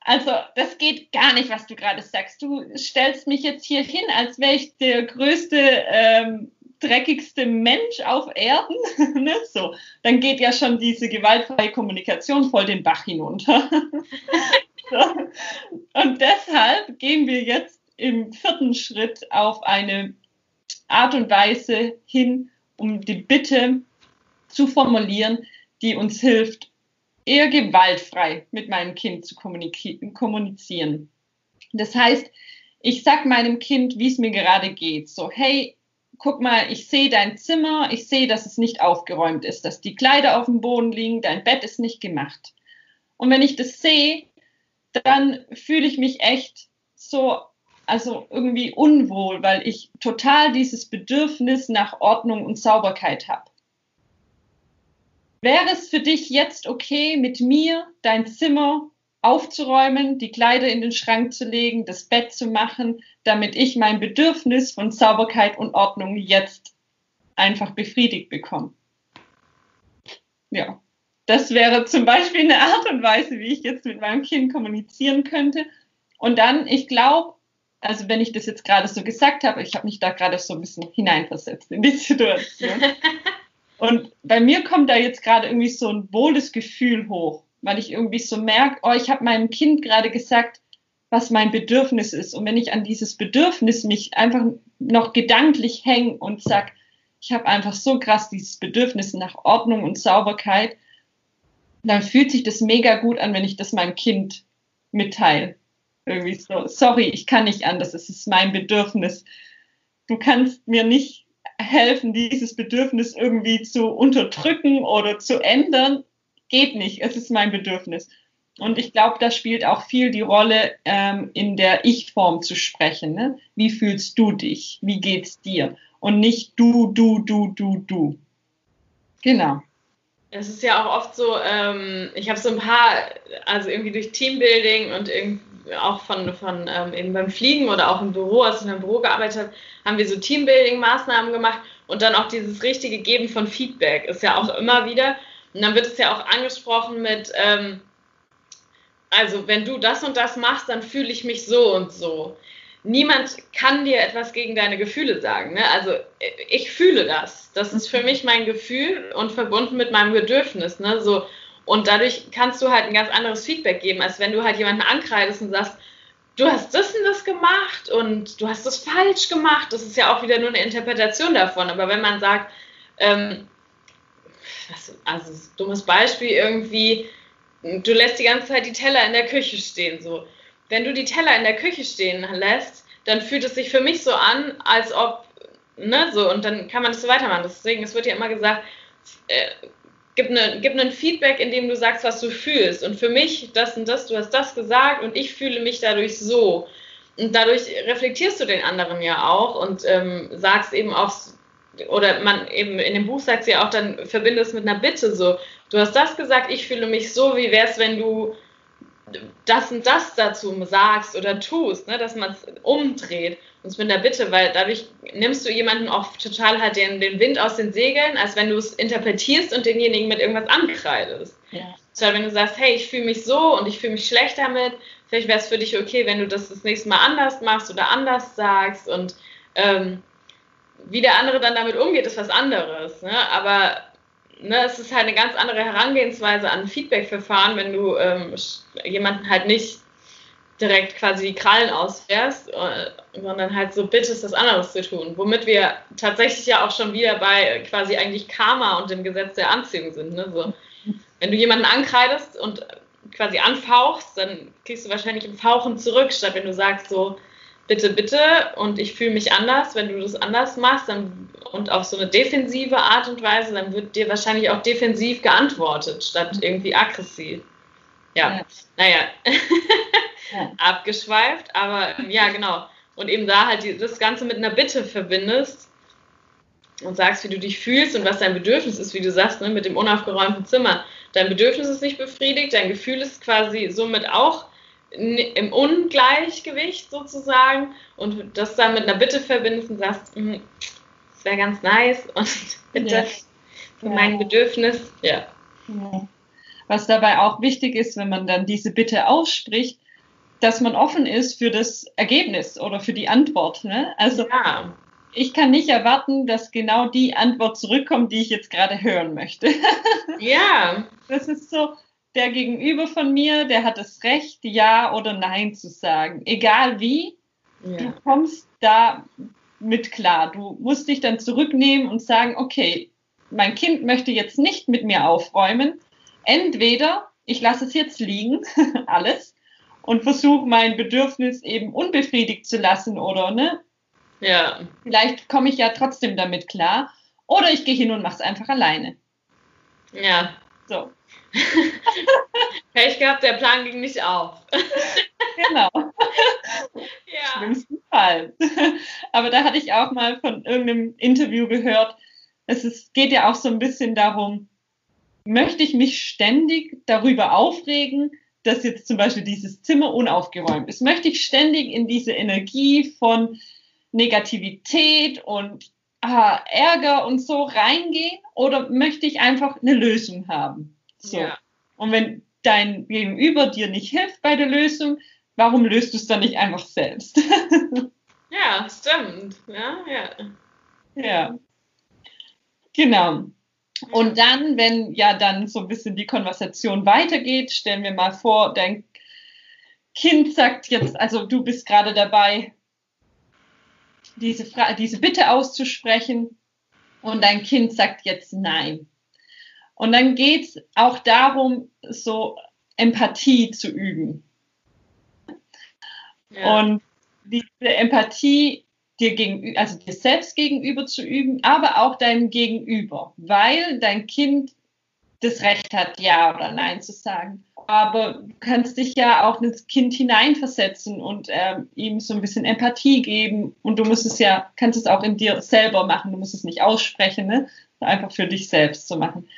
also das geht gar nicht, was du gerade sagst. Du stellst mich jetzt hier hin, als wäre ich der größte, ähm, dreckigste Mensch auf Erden. ne? So, dann geht ja schon diese gewaltfreie Kommunikation voll den Bach hinunter. so. Und deshalb gehen wir jetzt im vierten Schritt auf eine Art und Weise hin, um die Bitte zu formulieren, die uns hilft, eher gewaltfrei mit meinem Kind zu kommunizieren. Das heißt, ich sag meinem Kind, wie es mir gerade geht. So, hey, guck mal, ich sehe dein Zimmer, ich sehe, dass es nicht aufgeräumt ist, dass die Kleider auf dem Boden liegen, dein Bett ist nicht gemacht. Und wenn ich das sehe, dann fühle ich mich echt so also irgendwie unwohl, weil ich total dieses Bedürfnis nach Ordnung und Sauberkeit habe. Wäre es für dich jetzt okay, mit mir dein Zimmer aufzuräumen, die Kleider in den Schrank zu legen, das Bett zu machen, damit ich mein Bedürfnis von Sauberkeit und Ordnung jetzt einfach befriedigt bekomme? Ja, das wäre zum Beispiel eine Art und Weise, wie ich jetzt mit meinem Kind kommunizieren könnte. Und dann, ich glaube, also wenn ich das jetzt gerade so gesagt habe, ich habe mich da gerade so ein bisschen hineinversetzt in die Situation. Und bei mir kommt da jetzt gerade irgendwie so ein wohles Gefühl hoch, weil ich irgendwie so merke, oh, ich habe meinem Kind gerade gesagt, was mein Bedürfnis ist. Und wenn ich an dieses Bedürfnis mich einfach noch gedanklich hänge und sag, ich habe einfach so krass dieses Bedürfnis nach Ordnung und Sauberkeit, dann fühlt sich das mega gut an, wenn ich das meinem Kind mitteile. Irgendwie so, sorry, ich kann nicht anders, es ist mein Bedürfnis. Du kannst mir nicht helfen, dieses Bedürfnis irgendwie zu unterdrücken oder zu ändern. Geht nicht, es ist mein Bedürfnis. Und ich glaube, da spielt auch viel die Rolle, ähm, in der Ich-Form zu sprechen. Ne? Wie fühlst du dich? Wie geht's dir? Und nicht du, du, du, du, du. Genau. Es ist ja auch oft so, ähm, ich habe so ein paar, also irgendwie durch Teambuilding und irgendwie auch von, von ähm, eben beim Fliegen oder auch im Büro, als ich in einem Büro gearbeitet habe, haben wir so Teambuilding-Maßnahmen gemacht und dann auch dieses richtige Geben von Feedback ist ja auch immer wieder. Und dann wird es ja auch angesprochen mit, ähm, also wenn du das und das machst, dann fühle ich mich so und so. Niemand kann dir etwas gegen deine Gefühle sagen. Ne? Also ich fühle das. Das ist für mich mein Gefühl und verbunden mit meinem Bedürfnis. Ne? So, und dadurch kannst du halt ein ganz anderes Feedback geben, als wenn du halt jemanden ankreidest und sagst, du hast das und das gemacht und du hast das falsch gemacht. Das ist ja auch wieder nur eine Interpretation davon. Aber wenn man sagt, ähm, also dummes Beispiel irgendwie, du lässt die ganze Zeit die Teller in der Küche stehen. So, wenn du die Teller in der Küche stehen lässt, dann fühlt es sich für mich so an, als ob, ne, so, und dann kann man das so weitermachen. Deswegen, es wird ja immer gesagt, äh, gib, ne, gib ein Feedback, indem du sagst, was du fühlst. Und für mich, das und das, du hast das gesagt und ich fühle mich dadurch so. Und dadurch reflektierst du den anderen ja auch und ähm, sagst eben auch, oder man eben in dem Buch sagt sie ja auch, dann verbindest mit einer Bitte so, du hast das gesagt, ich fühle mich so, wie wäre es, wenn du das und das dazu sagst oder tust, ne, dass man es umdreht. Und mit der Bitte, weil dadurch nimmst du jemanden auch total halt den, den Wind aus den Segeln, als wenn du es interpretierst und denjenigen mit irgendwas ankreidest. Ja. Statt wenn du sagst, hey, ich fühle mich so und ich fühle mich schlecht damit, vielleicht wäre es für dich okay, wenn du das das nächste Mal anders machst oder anders sagst und ähm, wie der andere dann damit umgeht, ist was anderes. Ne? Aber ne, es ist halt eine ganz andere Herangehensweise an Feedback-Verfahren, wenn du ähm, jemanden halt nicht direkt quasi die Krallen ausfährst, äh, sondern halt so bittest, das anderes zu tun. Womit wir tatsächlich ja auch schon wieder bei quasi eigentlich Karma und dem Gesetz der Anziehung sind. Ne? So, wenn du jemanden ankreidest und quasi anfauchst, dann kriegst du wahrscheinlich im Fauchen zurück, statt wenn du sagst so, bitte, bitte und ich fühle mich anders, wenn du das anders machst dann, und auf so eine defensive Art und Weise, dann wird dir wahrscheinlich auch defensiv geantwortet, statt irgendwie aggressiv. Ja, ja. naja, ja. abgeschweift, aber ja, genau. Und eben da halt die, das Ganze mit einer Bitte verbindest und sagst, wie du dich fühlst und was dein Bedürfnis ist, wie du sagst, ne, mit dem unaufgeräumten Zimmer. Dein Bedürfnis ist nicht befriedigt, dein Gefühl ist quasi somit auch im Ungleichgewicht sozusagen und das dann mit einer Bitte verbindest und sagst, hm, das wäre ganz nice und bitte ja. für ja. mein Bedürfnis, ja. ja. Was dabei auch wichtig ist, wenn man dann diese Bitte ausspricht, dass man offen ist für das Ergebnis oder für die Antwort. Ne? Also ja. ich kann nicht erwarten, dass genau die Antwort zurückkommt, die ich jetzt gerade hören möchte. Ja. Das ist so, der Gegenüber von mir, der hat das Recht, Ja oder Nein zu sagen. Egal wie, ja. du kommst da mit klar. Du musst dich dann zurücknehmen und sagen, okay, mein Kind möchte jetzt nicht mit mir aufräumen. Entweder ich lasse es jetzt liegen, alles, und versuche mein Bedürfnis eben unbefriedigt zu lassen oder ne? Ja. Vielleicht komme ich ja trotzdem damit klar. Oder ich gehe hin und mache es einfach alleine. Ja. So. Pech gehabt, der Plan ging nicht auf. genau. Ja. Schlimmsten Fall. Aber da hatte ich auch mal von irgendeinem Interview gehört, es ist, geht ja auch so ein bisschen darum, möchte ich mich ständig darüber aufregen, dass jetzt zum Beispiel dieses Zimmer unaufgeräumt ist? Möchte ich ständig in diese Energie von Negativität und ah, Ärger und so reingehen oder möchte ich einfach eine Lösung haben? So. Ja. Und wenn dein Gegenüber dir nicht hilft bei der Lösung, warum löst du es dann nicht einfach selbst? ja, stimmt. Ja, ja. Ja. Genau. Und dann, wenn ja dann so ein bisschen die Konversation weitergeht, stellen wir mal vor, dein Kind sagt jetzt, also du bist gerade dabei, diese, Fra diese Bitte auszusprechen und dein Kind sagt jetzt nein. Und dann geht es auch darum, so Empathie zu üben. Ja. Und diese Empathie dir gegenüber, also dir selbst gegenüber zu üben, aber auch deinem Gegenüber, weil dein Kind das Recht hat, Ja oder Nein zu sagen. Aber du kannst dich ja auch ins Kind hineinversetzen und ähm, ihm so ein bisschen Empathie geben. Und du musst es ja, kannst es auch in dir selber machen. Du musst es nicht aussprechen, ne? einfach für dich selbst zu machen.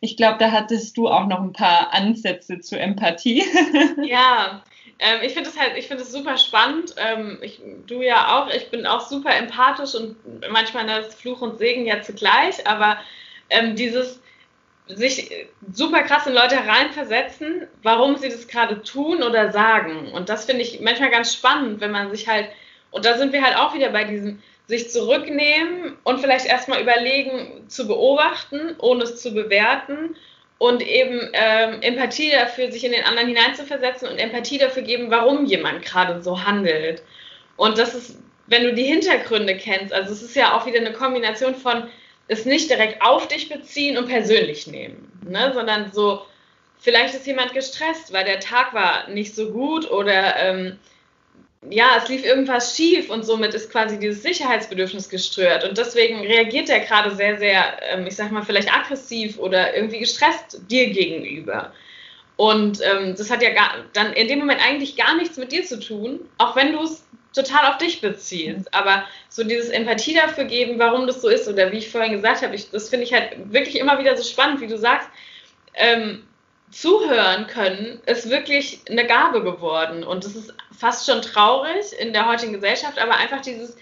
Ich glaube, da hattest du auch noch ein paar Ansätze zu Empathie. Ja, ähm, ich finde es halt, ich finde es super spannend. Ähm, ich, du ja auch. Ich bin auch super empathisch und manchmal das Fluch und Segen ja zugleich. Aber ähm, dieses sich super krass in Leute hereinversetzen, warum sie das gerade tun oder sagen. Und das finde ich manchmal ganz spannend, wenn man sich halt, und da sind wir halt auch wieder bei diesem, sich zurücknehmen und vielleicht erstmal überlegen, zu beobachten, ohne es zu bewerten und eben ähm, Empathie dafür, sich in den anderen hineinzuversetzen und Empathie dafür geben, warum jemand gerade so handelt. Und das ist, wenn du die Hintergründe kennst, also es ist ja auch wieder eine Kombination von es nicht direkt auf dich beziehen und persönlich nehmen, ne? sondern so, vielleicht ist jemand gestresst, weil der Tag war nicht so gut oder ähm, ja, es lief irgendwas schief und somit ist quasi dieses Sicherheitsbedürfnis gestört und deswegen reagiert er gerade sehr, sehr, ähm, ich sag mal, vielleicht aggressiv oder irgendwie gestresst dir gegenüber. Und ähm, das hat ja gar, dann in dem Moment eigentlich gar nichts mit dir zu tun, auch wenn du es total auf dich beziehst. Aber so dieses Empathie dafür geben, warum das so ist, oder wie ich vorhin gesagt habe, ich, das finde ich halt wirklich immer wieder so spannend, wie du sagst, ähm, zuhören können, ist wirklich eine Gabe geworden. Und es ist fast schon traurig in der heutigen Gesellschaft, aber einfach dieses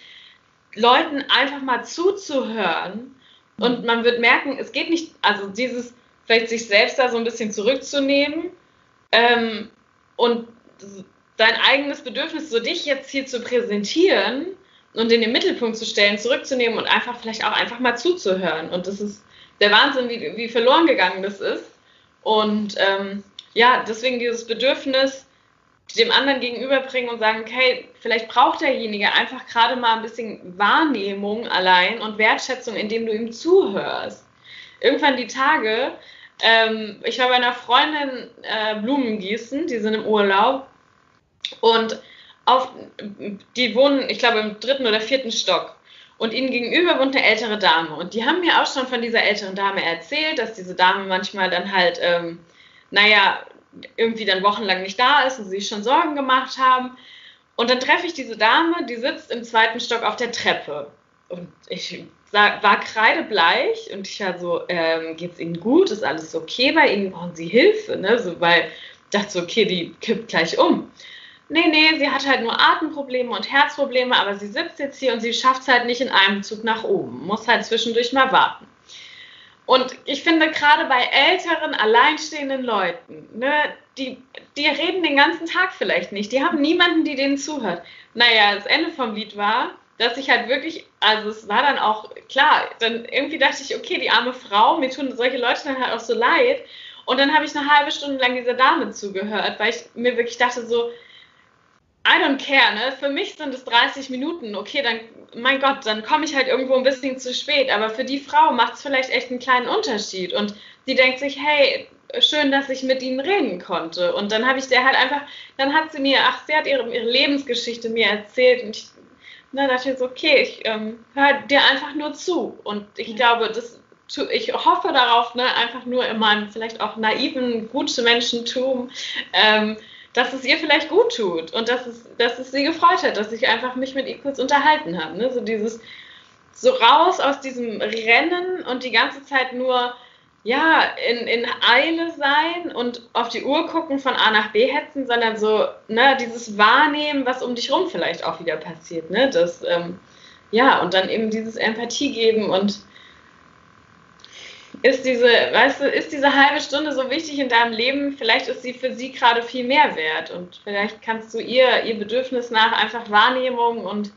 Leuten einfach mal zuzuhören. Und man wird merken, es geht nicht, also dieses vielleicht sich selbst da so ein bisschen zurückzunehmen ähm, und dein eigenes Bedürfnis, so dich jetzt hier zu präsentieren und in den Mittelpunkt zu stellen, zurückzunehmen und einfach vielleicht auch einfach mal zuzuhören. Und das ist der Wahnsinn, wie, wie verloren gegangen das ist. Und ähm, ja, deswegen dieses Bedürfnis, dem anderen gegenüberbringen und sagen, okay, vielleicht braucht derjenige einfach gerade mal ein bisschen Wahrnehmung allein und Wertschätzung, indem du ihm zuhörst. Irgendwann die Tage, ähm, ich war bei einer Freundin äh, Blumen gießen, die sind im Urlaub und auf, die wohnen, ich glaube, im dritten oder vierten Stock. Und ihnen gegenüber wohnt eine ältere Dame. Und die haben mir auch schon von dieser älteren Dame erzählt, dass diese Dame manchmal dann halt, ähm, naja, irgendwie dann wochenlang nicht da ist und sie sich schon Sorgen gemacht haben. Und dann treffe ich diese Dame, die sitzt im zweiten Stock auf der Treppe. Und ich war kreidebleich und ich war so, ähm, geht's Ihnen gut? Ist alles okay bei Ihnen? Brauchen Sie Hilfe? Ne? So, weil ich dachte so, okay, die kippt gleich um nee, nee, sie hat halt nur Atemprobleme und Herzprobleme, aber sie sitzt jetzt hier und sie schafft es halt nicht in einem Zug nach oben, muss halt zwischendurch mal warten. Und ich finde gerade bei älteren, alleinstehenden Leuten, ne, die, die reden den ganzen Tag vielleicht nicht, die haben niemanden, die denen zuhört. Naja, das Ende vom Lied war, dass ich halt wirklich, also es war dann auch klar, dann irgendwie dachte ich, okay, die arme Frau, mir tun solche Leute dann halt auch so leid. Und dann habe ich eine halbe Stunde lang dieser Dame zugehört, weil ich mir wirklich dachte so, I don't care, ne? Für mich sind es 30 Minuten. Okay, dann, mein Gott, dann komme ich halt irgendwo ein bisschen zu spät. Aber für die Frau macht es vielleicht echt einen kleinen Unterschied. Und sie denkt sich, hey, schön, dass ich mit ihnen reden konnte. Und dann habe ich der halt einfach, dann hat sie mir, ach, sie hat ihre, ihre Lebensgeschichte mir erzählt. Und ich ne, dachte jetzt, okay, ich ähm, höre dir einfach nur zu. Und ich glaube, das ich hoffe darauf, ne, einfach nur in meinem vielleicht auch naiven, guten Menschentum, ähm, dass es ihr vielleicht gut tut und dass es, dass es sie gefreut hat, dass ich einfach mich mit ihr kurz unterhalten habe. Ne? So dieses, so raus aus diesem Rennen und die ganze Zeit nur, ja, in, in Eile sein und auf die Uhr gucken, von A nach B hetzen, sondern so, ne, dieses Wahrnehmen, was um dich rum vielleicht auch wieder passiert, ne, das, ähm, ja, und dann eben dieses Empathie geben und ist diese, weißt du, ist diese halbe Stunde so wichtig in deinem Leben? Vielleicht ist sie für sie gerade viel mehr wert und vielleicht kannst du ihr ihr Bedürfnis nach einfach Wahrnehmung und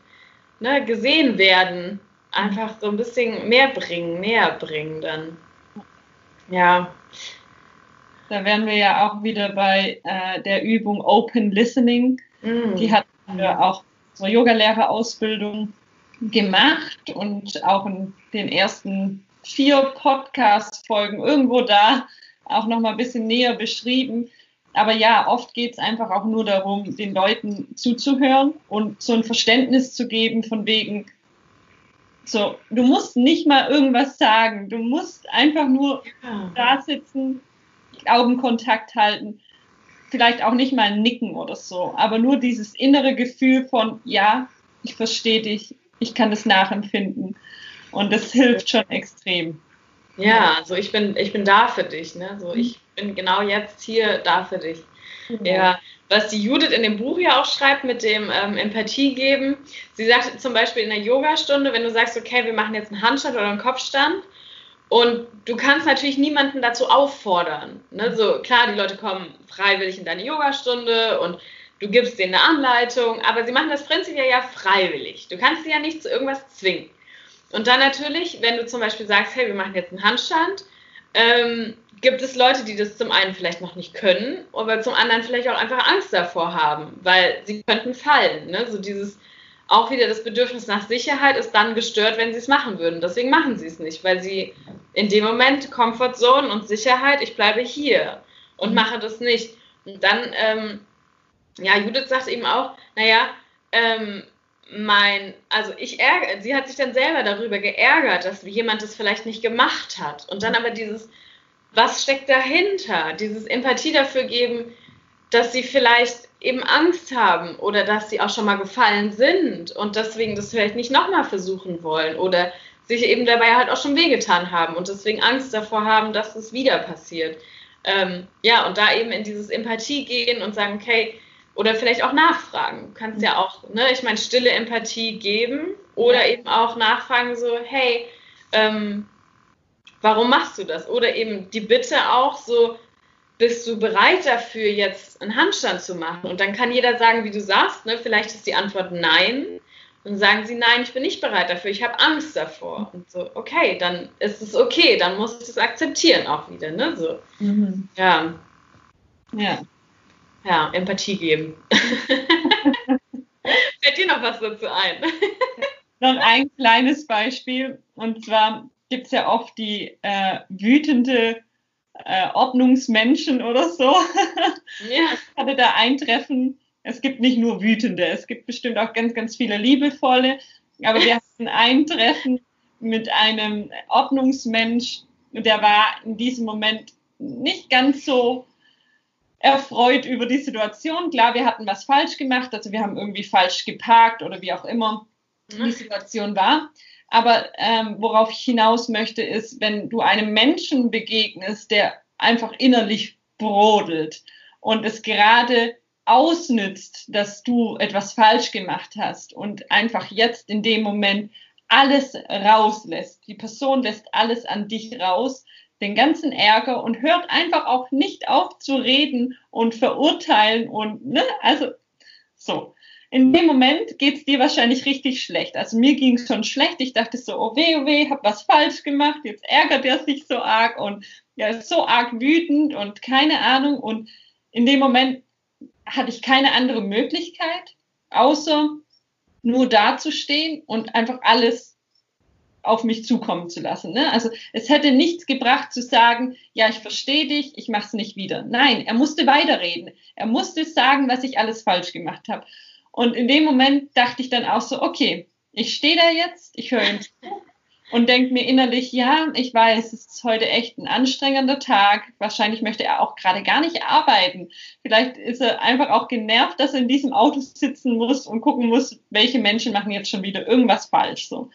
ne, gesehen werden einfach so ein bisschen mehr bringen, näher bringen dann. Ja. Da wären wir ja auch wieder bei äh, der Übung Open Listening. Mm. Die hat wir auch unsere Yogalehrerausbildung gemacht und auch in den ersten vier Podcast-Folgen irgendwo da auch noch mal ein bisschen näher beschrieben. Aber ja, oft geht es einfach auch nur darum, den Leuten zuzuhören und so ein Verständnis zu geben von wegen, so, du musst nicht mal irgendwas sagen, du musst einfach nur ja. da sitzen, Augenkontakt halten, vielleicht auch nicht mal nicken oder so, aber nur dieses innere Gefühl von, ja, ich verstehe dich, ich kann das nachempfinden. Und das hilft schon extrem. Ja, also ich bin, ich bin da für dich. Ne? So, ich bin genau jetzt hier da für dich. Ja. ja. Was die Judith in dem Buch ja auch schreibt mit dem ähm, Empathie geben. Sie sagt zum Beispiel in der Yogastunde, wenn du sagst, okay, wir machen jetzt einen Handstand oder einen Kopfstand und du kannst natürlich niemanden dazu auffordern. Ne? So klar, die Leute kommen freiwillig in deine Yogastunde und du gibst denen eine Anleitung, aber sie machen das prinzipiell ja freiwillig. Du kannst sie ja nicht zu irgendwas zwingen. Und dann natürlich, wenn du zum Beispiel sagst, hey, wir machen jetzt einen Handstand, ähm, gibt es Leute, die das zum einen vielleicht noch nicht können, aber zum anderen vielleicht auch einfach Angst davor haben, weil sie könnten fallen. Ne? So dieses, auch wieder das Bedürfnis nach Sicherheit ist dann gestört, wenn sie es machen würden. Deswegen machen sie es nicht, weil sie in dem Moment Comfort Zone und Sicherheit, ich bleibe hier und mhm. mache das nicht. Und dann, ähm, ja, Judith sagt eben auch, naja, ähm, mein, also ich ärgere, sie hat sich dann selber darüber geärgert, dass jemand das vielleicht nicht gemacht hat. Und dann aber dieses, was steckt dahinter? Dieses Empathie dafür geben, dass sie vielleicht eben Angst haben oder dass sie auch schon mal gefallen sind und deswegen das vielleicht nicht nochmal versuchen wollen oder sich eben dabei halt auch schon wehgetan haben und deswegen Angst davor haben, dass es wieder passiert. Ähm, ja, und da eben in dieses Empathie gehen und sagen, okay, oder vielleicht auch nachfragen. Du kannst ja auch, ne, ich meine, stille Empathie geben oder ja. eben auch nachfragen, so, hey, ähm, warum machst du das? Oder eben die Bitte auch so, bist du bereit dafür, jetzt einen Handstand zu machen? Und dann kann jeder sagen, wie du sagst, ne? vielleicht ist die Antwort nein. Und sagen sie, nein, ich bin nicht bereit dafür, ich habe Angst davor. Und so, okay, dann ist es okay, dann muss ich das akzeptieren auch wieder. Ne? So. Mhm. Ja. Ja. Ja, Empathie geben. Fällt dir noch was dazu ein? noch ein kleines Beispiel. Und zwar gibt es ja oft die äh, wütende äh, Ordnungsmenschen oder so. Ja. Ich hatte da ein Treffen. Es gibt nicht nur wütende, es gibt bestimmt auch ganz, ganz viele liebevolle. Aber wir hatten ein Treffen mit einem Ordnungsmensch, der war in diesem Moment nicht ganz so erfreut über die Situation. Klar, wir hatten was falsch gemacht, also wir haben irgendwie falsch geparkt oder wie auch immer die mhm. Situation war. Aber ähm, worauf ich hinaus möchte, ist, wenn du einem Menschen begegnest, der einfach innerlich brodelt und es gerade ausnützt, dass du etwas falsch gemacht hast und einfach jetzt in dem Moment alles rauslässt. Die Person lässt alles an dich raus, den ganzen Ärger und hört einfach auch nicht auf zu reden und verurteilen und, ne, also so in dem Moment geht es dir wahrscheinlich richtig schlecht. Also mir ging es schon schlecht. Ich dachte so, oh weh, oh weh, hab was falsch gemacht. Jetzt ärgert er sich so arg und ja, ist so arg wütend und keine Ahnung. Und in dem Moment hatte ich keine andere Möglichkeit, außer nur dazustehen und einfach alles auf mich zukommen zu lassen. Ne? Also es hätte nichts gebracht zu sagen, ja, ich verstehe dich, ich mache es nicht wieder. Nein, er musste weiterreden. Er musste sagen, was ich alles falsch gemacht habe. Und in dem Moment dachte ich dann auch so, okay, ich stehe da jetzt, ich höre ihn zu und denke mir innerlich, ja, ich weiß, es ist heute echt ein anstrengender Tag. Wahrscheinlich möchte er auch gerade gar nicht arbeiten. Vielleicht ist er einfach auch genervt, dass er in diesem Auto sitzen muss und gucken muss, welche Menschen machen jetzt schon wieder irgendwas falsch. So.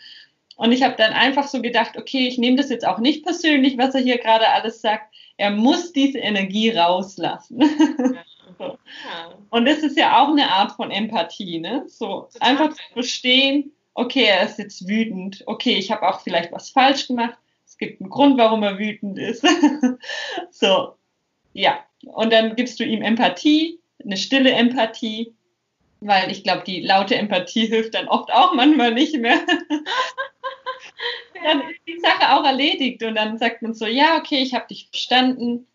Und ich habe dann einfach so gedacht, okay, ich nehme das jetzt auch nicht persönlich, was er hier gerade alles sagt. Er muss diese Energie rauslassen. Ja. So. Ja. Und das ist ja auch eine Art von Empathie, ne? So Total. einfach zu verstehen, okay, er ist jetzt wütend, okay, ich habe auch vielleicht was falsch gemacht, es gibt einen Grund, warum er wütend ist. so, ja. Und dann gibst du ihm Empathie, eine stille Empathie, weil ich glaube, die laute Empathie hilft dann oft auch manchmal nicht mehr. dann ist die Sache auch erledigt und dann sagt man so, ja, okay, ich habe dich verstanden,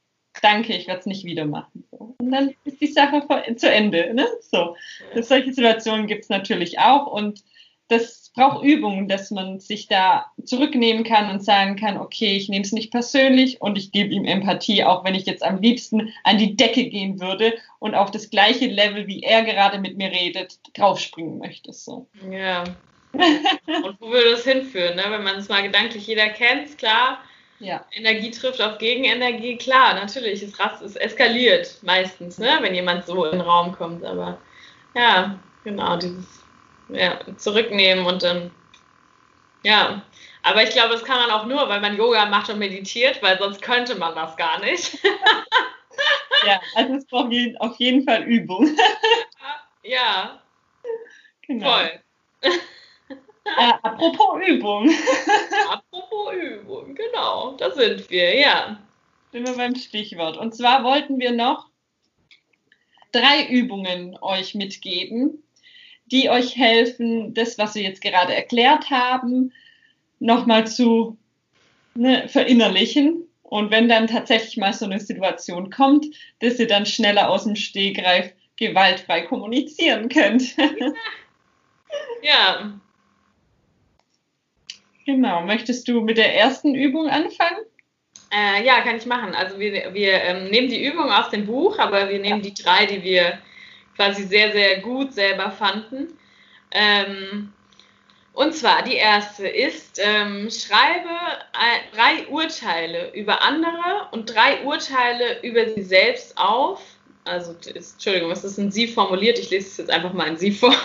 danke, ich werde es nicht wieder machen. Und dann ist die Sache zu Ende. Ne? So. Solche Situationen gibt es natürlich auch und das braucht Übung, dass man sich da zurücknehmen kann und sagen kann, okay, ich nehme es nicht persönlich und ich gebe ihm Empathie, auch wenn ich jetzt am liebsten an die Decke gehen würde und auf das gleiche Level, wie er gerade mit mir redet, draufspringen möchte. So. Ja. Und wo würde das hinführen, ne? wenn man es mal gedanklich jeder kennt, klar, ja. Energie trifft auf Gegenenergie, klar, natürlich, es, es eskaliert meistens, ne, wenn jemand so in den Raum kommt, aber ja, genau, dieses ja, zurücknehmen und dann, ja, aber ich glaube, das kann man auch nur, weil man Yoga macht und meditiert, weil sonst könnte man das gar nicht. ja, also es braucht auf jeden Fall Übung. ja, genau. voll. Äh, apropos Übung. apropos Übung, genau, da sind wir, ja. Sind wir beim Stichwort. Und zwar wollten wir noch drei Übungen euch mitgeben, die euch helfen, das, was wir jetzt gerade erklärt haben, nochmal zu ne, verinnerlichen. Und wenn dann tatsächlich mal so eine Situation kommt, dass ihr dann schneller aus dem Stehgreif gewaltfrei kommunizieren könnt. ja, Genau. Möchtest du mit der ersten Übung anfangen? Äh, ja, kann ich machen. Also wir, wir ähm, nehmen die Übung aus dem Buch, aber wir nehmen ja. die drei, die wir quasi sehr, sehr gut selber fanden. Ähm, und zwar die erste ist, ähm, schreibe drei Urteile über andere und drei Urteile über sie selbst auf. Also, ist, Entschuldigung, was ist in Sie formuliert? Ich lese es jetzt einfach mal in Sie vor.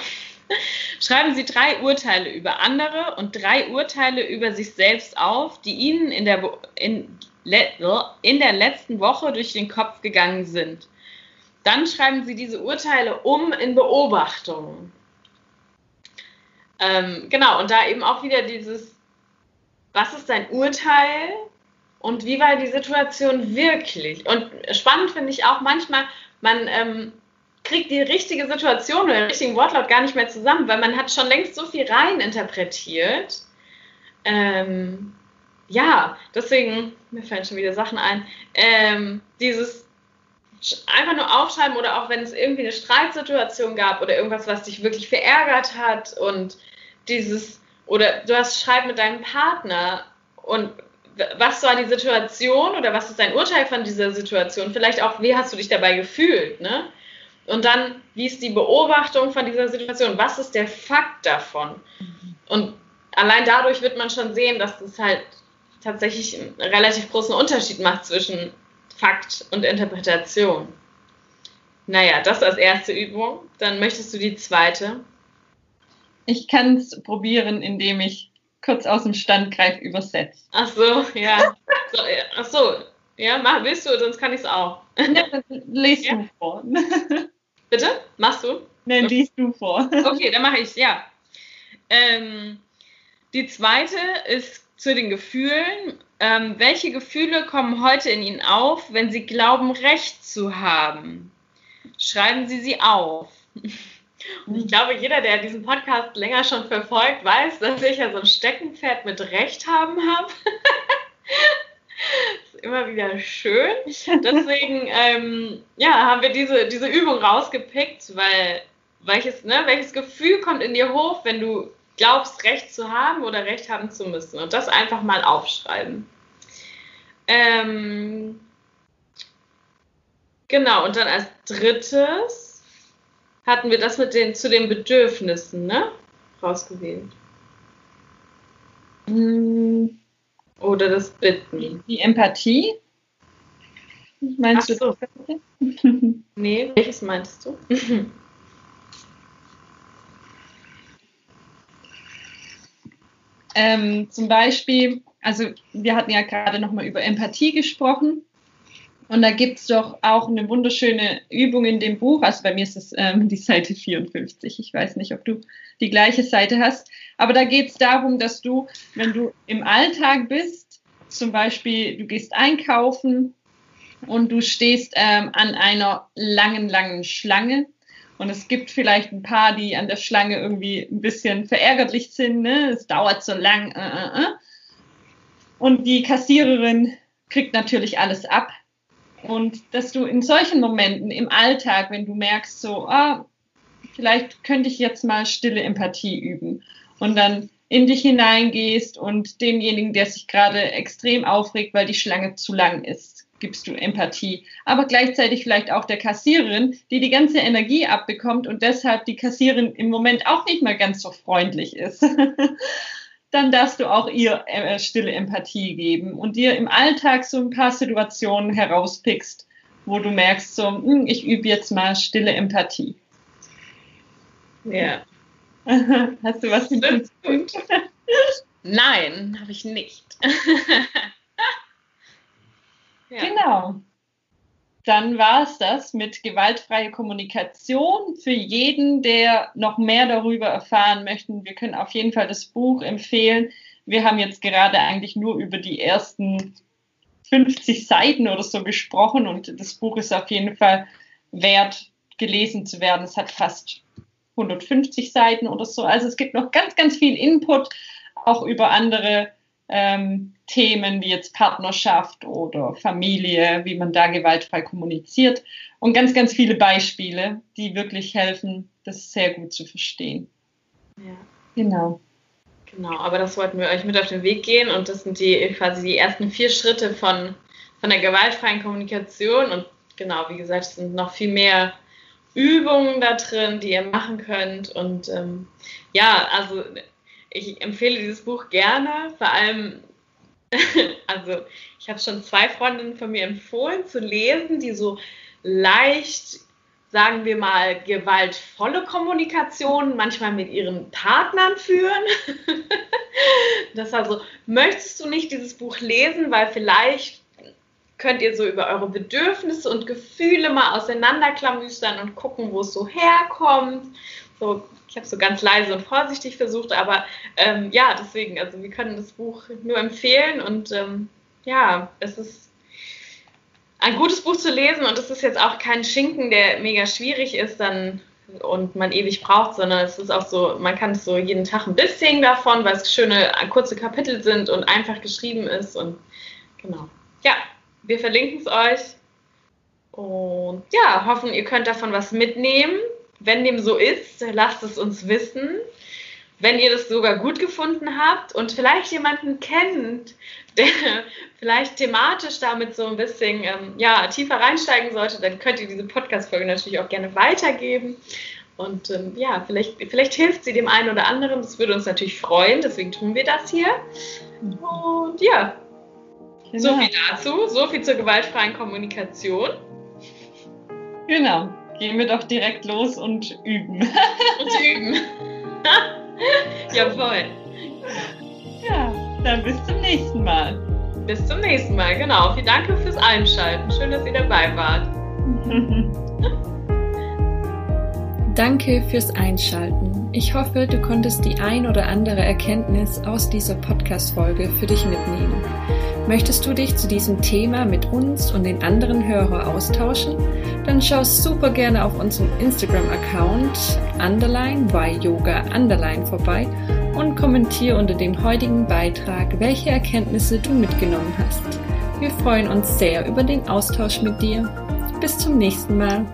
Schreiben Sie drei Urteile über andere und drei Urteile über sich selbst auf, die Ihnen in der, in, in der letzten Woche durch den Kopf gegangen sind. Dann schreiben Sie diese Urteile um in Beobachtungen. Ähm, genau, und da eben auch wieder dieses, was ist dein Urteil und wie war die Situation wirklich? Und spannend finde ich auch manchmal, man ähm, kriegt die richtige Situation oder den richtigen Wortlaut gar nicht mehr zusammen, weil man hat schon längst so viel rein interpretiert. Ähm, ja, deswegen, mir fallen schon wieder Sachen ein, ähm, dieses einfach nur aufschreiben oder auch wenn es irgendwie eine Streitsituation gab oder irgendwas, was dich wirklich verärgert hat und dieses, oder du hast Streit mit deinem Partner und was war die Situation oder was ist dein Urteil von dieser Situation? Vielleicht auch, wie hast du dich dabei gefühlt, ne? Und dann, wie ist die Beobachtung von dieser Situation? Was ist der Fakt davon? Und allein dadurch wird man schon sehen, dass es halt tatsächlich einen relativ großen Unterschied macht zwischen Fakt und Interpretation. Naja, das als erste Übung. Dann möchtest du die zweite? Ich kann es probieren, indem ich kurz aus dem Standgreif übersetze. Ach so, ja. So, ach so, ja, mach, willst du, sonst kann ich es auch. Ja, liest ja? du vor. Bitte? Machst du? Nein, okay. liest du vor. Okay, dann mache ich ja. Ähm, die zweite ist zu den Gefühlen. Ähm, welche Gefühle kommen heute in Ihnen auf, wenn Sie glauben, Recht zu haben? Schreiben Sie sie auf. Und ich glaube, jeder, der diesen Podcast länger schon verfolgt, weiß, dass ich ja so ein Steckenpferd mit Recht haben habe. ist immer wieder schön. Deswegen ähm, ja, haben wir diese, diese Übung rausgepickt, weil welches, ne, welches Gefühl kommt in dir hoch, wenn du glaubst, Recht zu haben oder Recht haben zu müssen. Und das einfach mal aufschreiben. Ähm, genau, und dann als drittes hatten wir das mit den zu den Bedürfnissen, ne? Rausgewählt. Mm. Oder das Bitten. Die Empathie? Meinst Ach du so. nee, welches meinst du? ähm, zum Beispiel, also wir hatten ja gerade nochmal über Empathie gesprochen. Und da gibt es doch auch eine wunderschöne Übung in dem Buch. Also bei mir ist es ähm, die Seite 54. Ich weiß nicht, ob du die gleiche Seite hast. Aber da geht es darum, dass du, wenn du im Alltag bist, zum Beispiel du gehst einkaufen und du stehst ähm, an einer langen, langen Schlange. Und es gibt vielleicht ein paar, die an der Schlange irgendwie ein bisschen verärgerlich sind. Ne? Es dauert so lang. Äh, äh, äh. Und die Kassiererin kriegt natürlich alles ab Und dass du in solchen Momenten im Alltag, wenn du merkst, so, ah, vielleicht könnte ich jetzt mal stille Empathie üben und dann in dich hineingehst und demjenigen, der sich gerade extrem aufregt, weil die Schlange zu lang ist, gibst du Empathie. Aber gleichzeitig vielleicht auch der Kassiererin, die die ganze Energie abbekommt und deshalb die Kassiererin im Moment auch nicht mehr ganz so freundlich ist. dann darfst du auch ihr äh, stille Empathie geben und dir im Alltag so ein paar Situationen herauspickst, wo du merkst, so, hm, ich übe jetzt mal stille Empathie. Ja. Hast du was hinzuzufügen? Nein, habe ich nicht. ja. Genau. Dann war es das mit gewaltfreie Kommunikation. Für jeden, der noch mehr darüber erfahren möchte, wir können auf jeden Fall das Buch empfehlen. Wir haben jetzt gerade eigentlich nur über die ersten 50 Seiten oder so gesprochen und das Buch ist auf jeden Fall wert, gelesen zu werden. Es hat fast 150 Seiten oder so. Also es gibt noch ganz, ganz viel Input, auch über andere ähm, Themen wie jetzt Partnerschaft oder Familie, wie man da gewaltfrei kommuniziert und ganz, ganz viele Beispiele, die wirklich helfen, das sehr gut zu verstehen. Ja. Genau. Genau, aber das wollten wir euch mit auf den Weg gehen und das sind die quasi die ersten vier Schritte von, von der gewaltfreien Kommunikation und genau, wie gesagt, es sind noch viel mehr Übungen da drin, die ihr machen könnt. Und ähm, ja, also ich empfehle dieses Buch gerne, vor allem, also ich habe schon zwei Freundinnen von mir empfohlen zu lesen, die so leicht, sagen wir mal, gewaltvolle Kommunikation manchmal mit ihren Partnern führen. das also, möchtest du nicht dieses Buch lesen, weil vielleicht könnt ihr so über eure Bedürfnisse und Gefühle mal auseinanderklamüstern und gucken, wo es so herkommt. So, ich habe so ganz leise und vorsichtig versucht, aber ähm, ja, deswegen, also wir können das Buch nur empfehlen und ähm, ja, es ist ein gutes Buch zu lesen und es ist jetzt auch kein Schinken, der mega schwierig ist dann und man ewig braucht, sondern es ist auch so, man kann es so jeden Tag ein bisschen davon, weil es schöne kurze Kapitel sind und einfach geschrieben ist und genau. Ja, wir verlinken es euch. Und ja, hoffen, ihr könnt davon was mitnehmen. Wenn dem so ist, lasst es uns wissen. Wenn ihr das sogar gut gefunden habt und vielleicht jemanden kennt, der vielleicht thematisch damit so ein bisschen ähm, ja, tiefer reinsteigen sollte, dann könnt ihr diese Podcast-Folge natürlich auch gerne weitergeben. Und ähm, ja, vielleicht, vielleicht hilft sie dem einen oder anderen. Das würde uns natürlich freuen. Deswegen tun wir das hier. Und ja, Genau. So viel dazu, so viel zur gewaltfreien Kommunikation. Genau, gehen wir doch direkt los und üben. und üben. Jawohl. Ja, dann bis zum nächsten Mal. Bis zum nächsten Mal, genau. Vielen Dank fürs Einschalten. Schön, dass ihr dabei wart. Danke fürs Einschalten. Ich hoffe, du konntest die ein oder andere Erkenntnis aus dieser Podcast-Folge für dich mitnehmen. Möchtest du dich zu diesem Thema mit uns und den anderen Hörern austauschen? Dann schau super gerne auf unserem Instagram-Account underline by yoga underline vorbei und kommentiere unter dem heutigen Beitrag, welche Erkenntnisse du mitgenommen hast. Wir freuen uns sehr über den Austausch mit dir. Bis zum nächsten Mal.